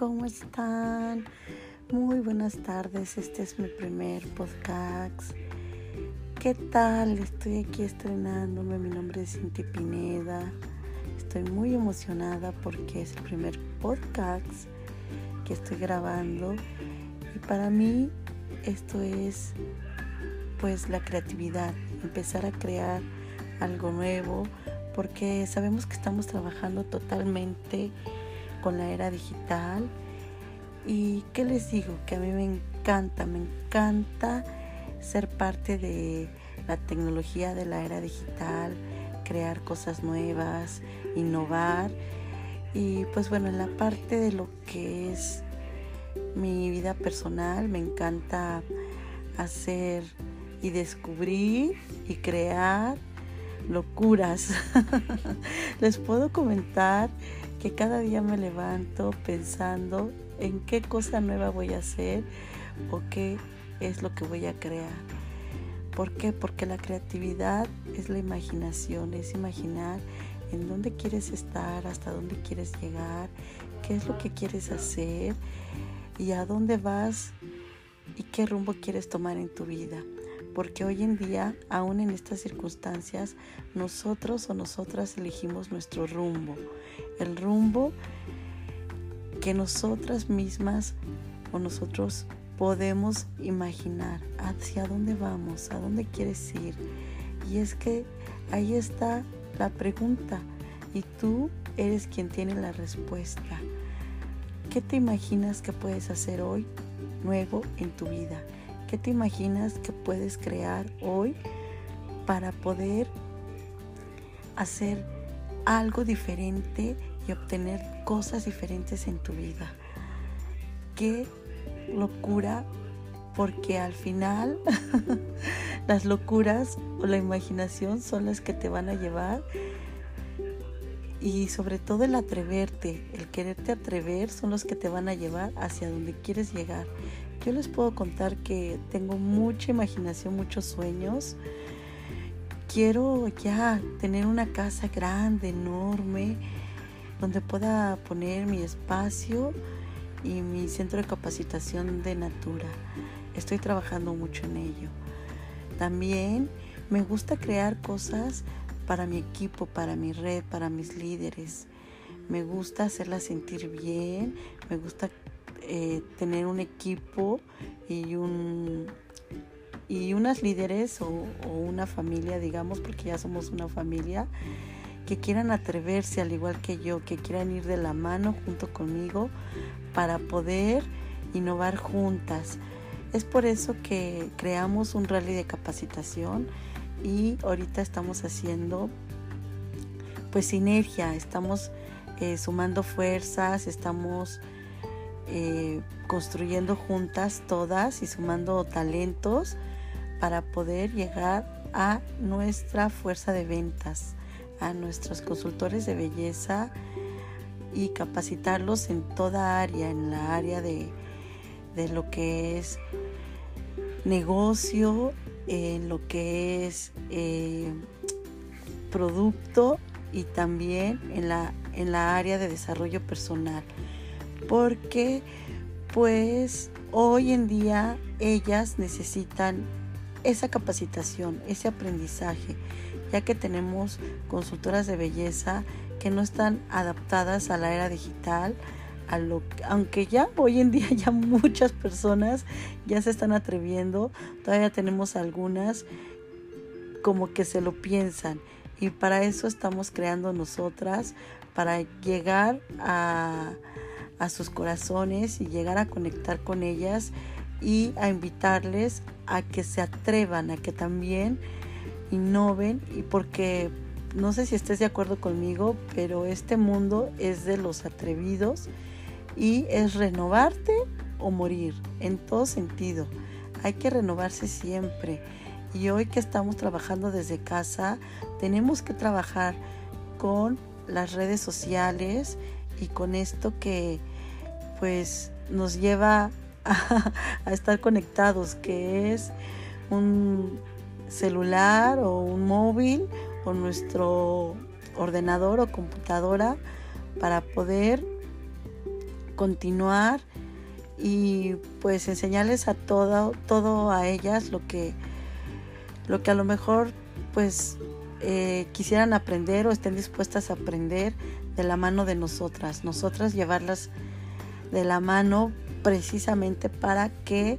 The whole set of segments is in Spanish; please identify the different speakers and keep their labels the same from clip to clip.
Speaker 1: ¿Cómo están? Muy buenas tardes, este es mi primer podcast. ¿Qué tal? Estoy aquí estrenándome, mi nombre es Cinti Pineda. Estoy muy emocionada porque es el primer podcast que estoy grabando y para mí esto es pues la creatividad, empezar a crear algo nuevo porque sabemos que estamos trabajando totalmente con la era digital. Y qué les digo, que a mí me encanta, me encanta ser parte de la tecnología de la era digital, crear cosas nuevas, innovar. Y pues bueno, en la parte de lo que es mi vida personal, me encanta hacer y descubrir y crear locuras. Les puedo comentar que cada día me levanto pensando en qué cosa nueva voy a hacer o qué es lo que voy a crear. ¿Por qué? Porque la creatividad es la imaginación, es imaginar en dónde quieres estar, hasta dónde quieres llegar, qué es lo que quieres hacer y a dónde vas y qué rumbo quieres tomar en tu vida porque hoy en día, aún en estas circunstancias, nosotros o nosotras elegimos nuestro rumbo, el rumbo que nosotras mismas o nosotros podemos imaginar hacia dónde vamos, a dónde quieres ir. Y es que ahí está la pregunta y tú eres quien tiene la respuesta. ¿Qué te imaginas que puedes hacer hoy nuevo en tu vida? ¿Qué te imaginas que puedes crear hoy para poder hacer algo diferente y obtener cosas diferentes en tu vida? Qué locura, porque al final las locuras o la imaginación son las que te van a llevar y sobre todo el atreverte, el quererte atrever son los que te van a llevar hacia donde quieres llegar. Yo les puedo contar que tengo mucha imaginación, muchos sueños. Quiero ya tener una casa grande, enorme, donde pueda poner mi espacio y mi centro de capacitación de Natura. Estoy trabajando mucho en ello. También me gusta crear cosas para mi equipo, para mi red, para mis líderes. Me gusta hacerlas sentir bien, me gusta eh, tener un equipo y un y unas líderes o, una familia, digamos, porque ya somos una familia, que quieran atreverse al igual que yo, que quieran ir de la mano junto conmigo para poder innovar juntas. Es por eso que creamos un rally de capacitación y ahorita estamos haciendo pues sinergia, estamos eh, sumando fuerzas, estamos eh, construyendo juntas todas y sumando talentos para poder llegar a nuestra fuerza de ventas, a nuestros consultores de belleza y capacitarlos en toda área, en la área de, lo que es negocio, en lo que es eh, producto y también en la, en la área de desarrollo personal porque pues hoy en día ellas necesitan esa capacitación, ese aprendizaje, ya que tenemos consultoras de belleza que no están adaptadas a la era digital, a lo, aunque ya hoy en día ya muchas personas ya se están atreviendo, todavía tenemos algunas como que se lo piensan. Y para eso estamos creando nosotras, para llegar a a sus corazones y llegar a conectar con ellas y a invitarles a que se atrevan, a que también innoven y porque no sé si estés de acuerdo conmigo, pero este mundo es de los atrevidos y es renovarte o morir en todo sentido. Hay que renovarse siempre. Y hoy que estamos trabajando desde casa, tenemos que trabajar con las redes sociales y con esto que pues nos lleva a, estar conectados, que es un celular o un móvil o nuestro ordenador o computadora para poder continuar y pues enseñarles a todo, todo a ellas lo que, lo que a lo mejor pues eh, quisieran aprender o estén dispuestas a aprender de la mano de nosotras, nosotras llevarlas de la mano precisamente para que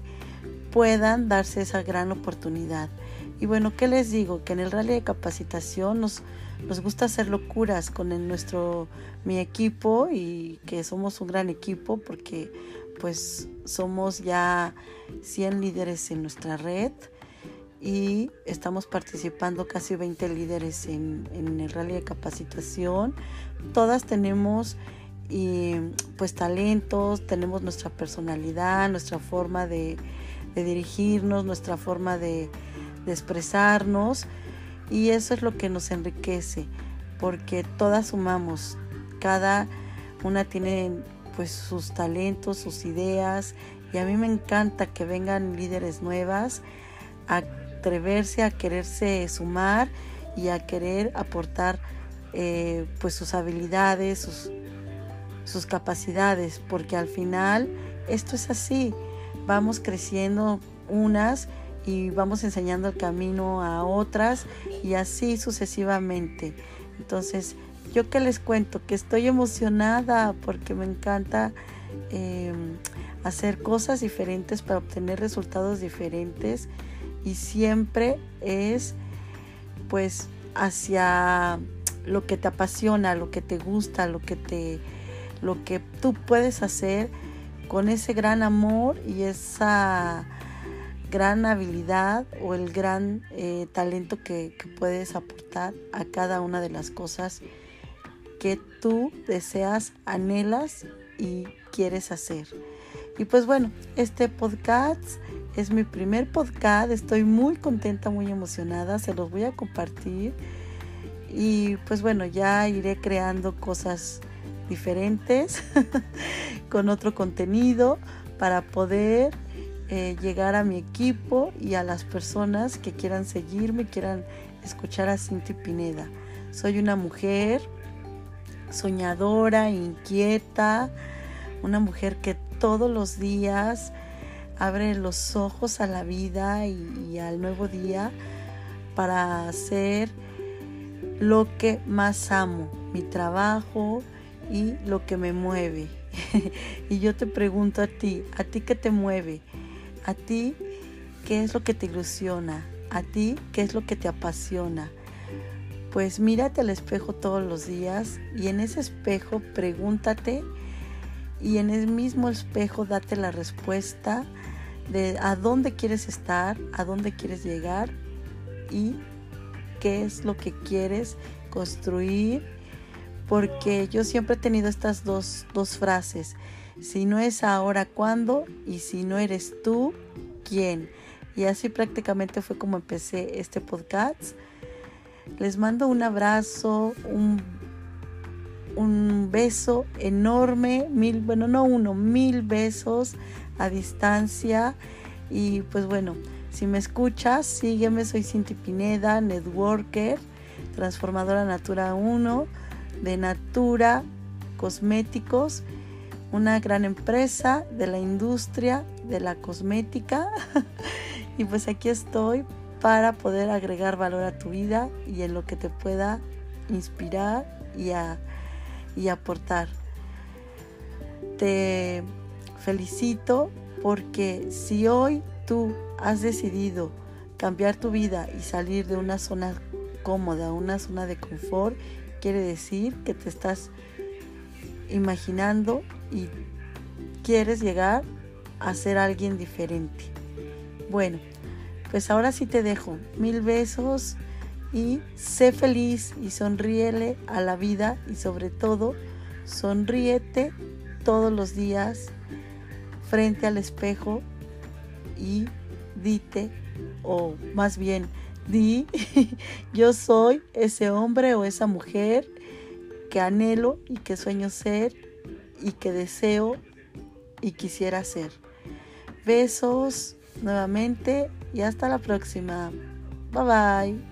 Speaker 1: puedan darse esa gran oportunidad. Y bueno, ¿qué les digo? Que en el rally de capacitación nos, nos gusta hacer locuras con nuestro, mi equipo y que somos un gran equipo porque pues somos ya 100 líderes en nuestra red y estamos participando casi 20 líderes en, el rally de capacitación. Todas tenemos y, pues talentos, tenemos nuestra personalidad, nuestra forma de, dirigirnos, nuestra forma de, expresarnos y eso es lo que nos enriquece porque todas sumamos, cada una tiene pues sus talentos, sus ideas y a mí me encanta que vengan líderes nuevas a atreverse a quererse sumar y a querer aportar eh, pues sus habilidades, sus, sus capacidades, porque al final esto es así, vamos creciendo unas y vamos enseñando el camino a otras y así sucesivamente. Entonces, yo que les cuento que estoy emocionada porque me encanta em, hacer cosas diferentes para obtener resultados diferentes y siempre es pues hacia lo que te apasiona, lo que te gusta, lo que te lo que tú puedes hacer con ese gran amor y esa gran habilidad o el gran eh, talento que, que, puedes aportar a cada una de las cosas que tú deseas, anhelas y quieres hacer. Y pues bueno, este podcast es mi primer podcast, estoy muy contenta, muy emocionada, se los voy a compartir y pues bueno, ya iré creando cosas diferentes con otro contenido para poder eh, llegar a mi equipo y a las personas que quieran seguirme, quieran escuchar a Cinti Pineda. Soy una mujer soñadora, inquieta, una mujer que todos los días abre los ojos a la vida y, al nuevo día para hacer lo que más amo, mi trabajo y lo que me mueve. y yo te pregunto a ti, ¿a ti qué te mueve? ¿A ti qué es lo que te ilusiona? ¿A ti qué es lo que te apasiona? Pues mírate al espejo todos los días y en ese espejo pregúntate y en el mismo espejo date la respuesta de a dónde quieres estar, a dónde quieres llegar y qué es lo que quieres construir. Porque yo siempre he tenido estas dos, dos frases. Si no es ahora, ¿cuándo? Y si no eres tú, ¿quién? Y así prácticamente fue como empecé este podcast. Les mando un abrazo, un, un beso enorme, mil, bueno, no uno, mil besos a distancia. Y pues bueno, si me escuchas, sígueme, soy Cinti Pineda, networker, transformadora Natura 1, de Natura Cosméticos, una gran empresa de la industria de la cosmética. y pues aquí estoy para poder agregar valor a tu vida y en lo que te pueda inspirar y, y aportar. Te felicito porque si hoy tú has decidido cambiar tu vida y salir de una zona cómoda, una zona de confort, quiere decir que te estás imaginando y quieres llegar a ser alguien diferente. Bueno, pues ahora sí te dejo. Mil besos y sé feliz y sonríele a la vida y sobre todo sonríete todos los días frente al espejo y dite, o más bien, di, yo soy ese hombre o esa mujer que anhelo y que sueño ser y que deseo y quisiera ser. Besos nuevamente y hasta la próxima. Bye bye.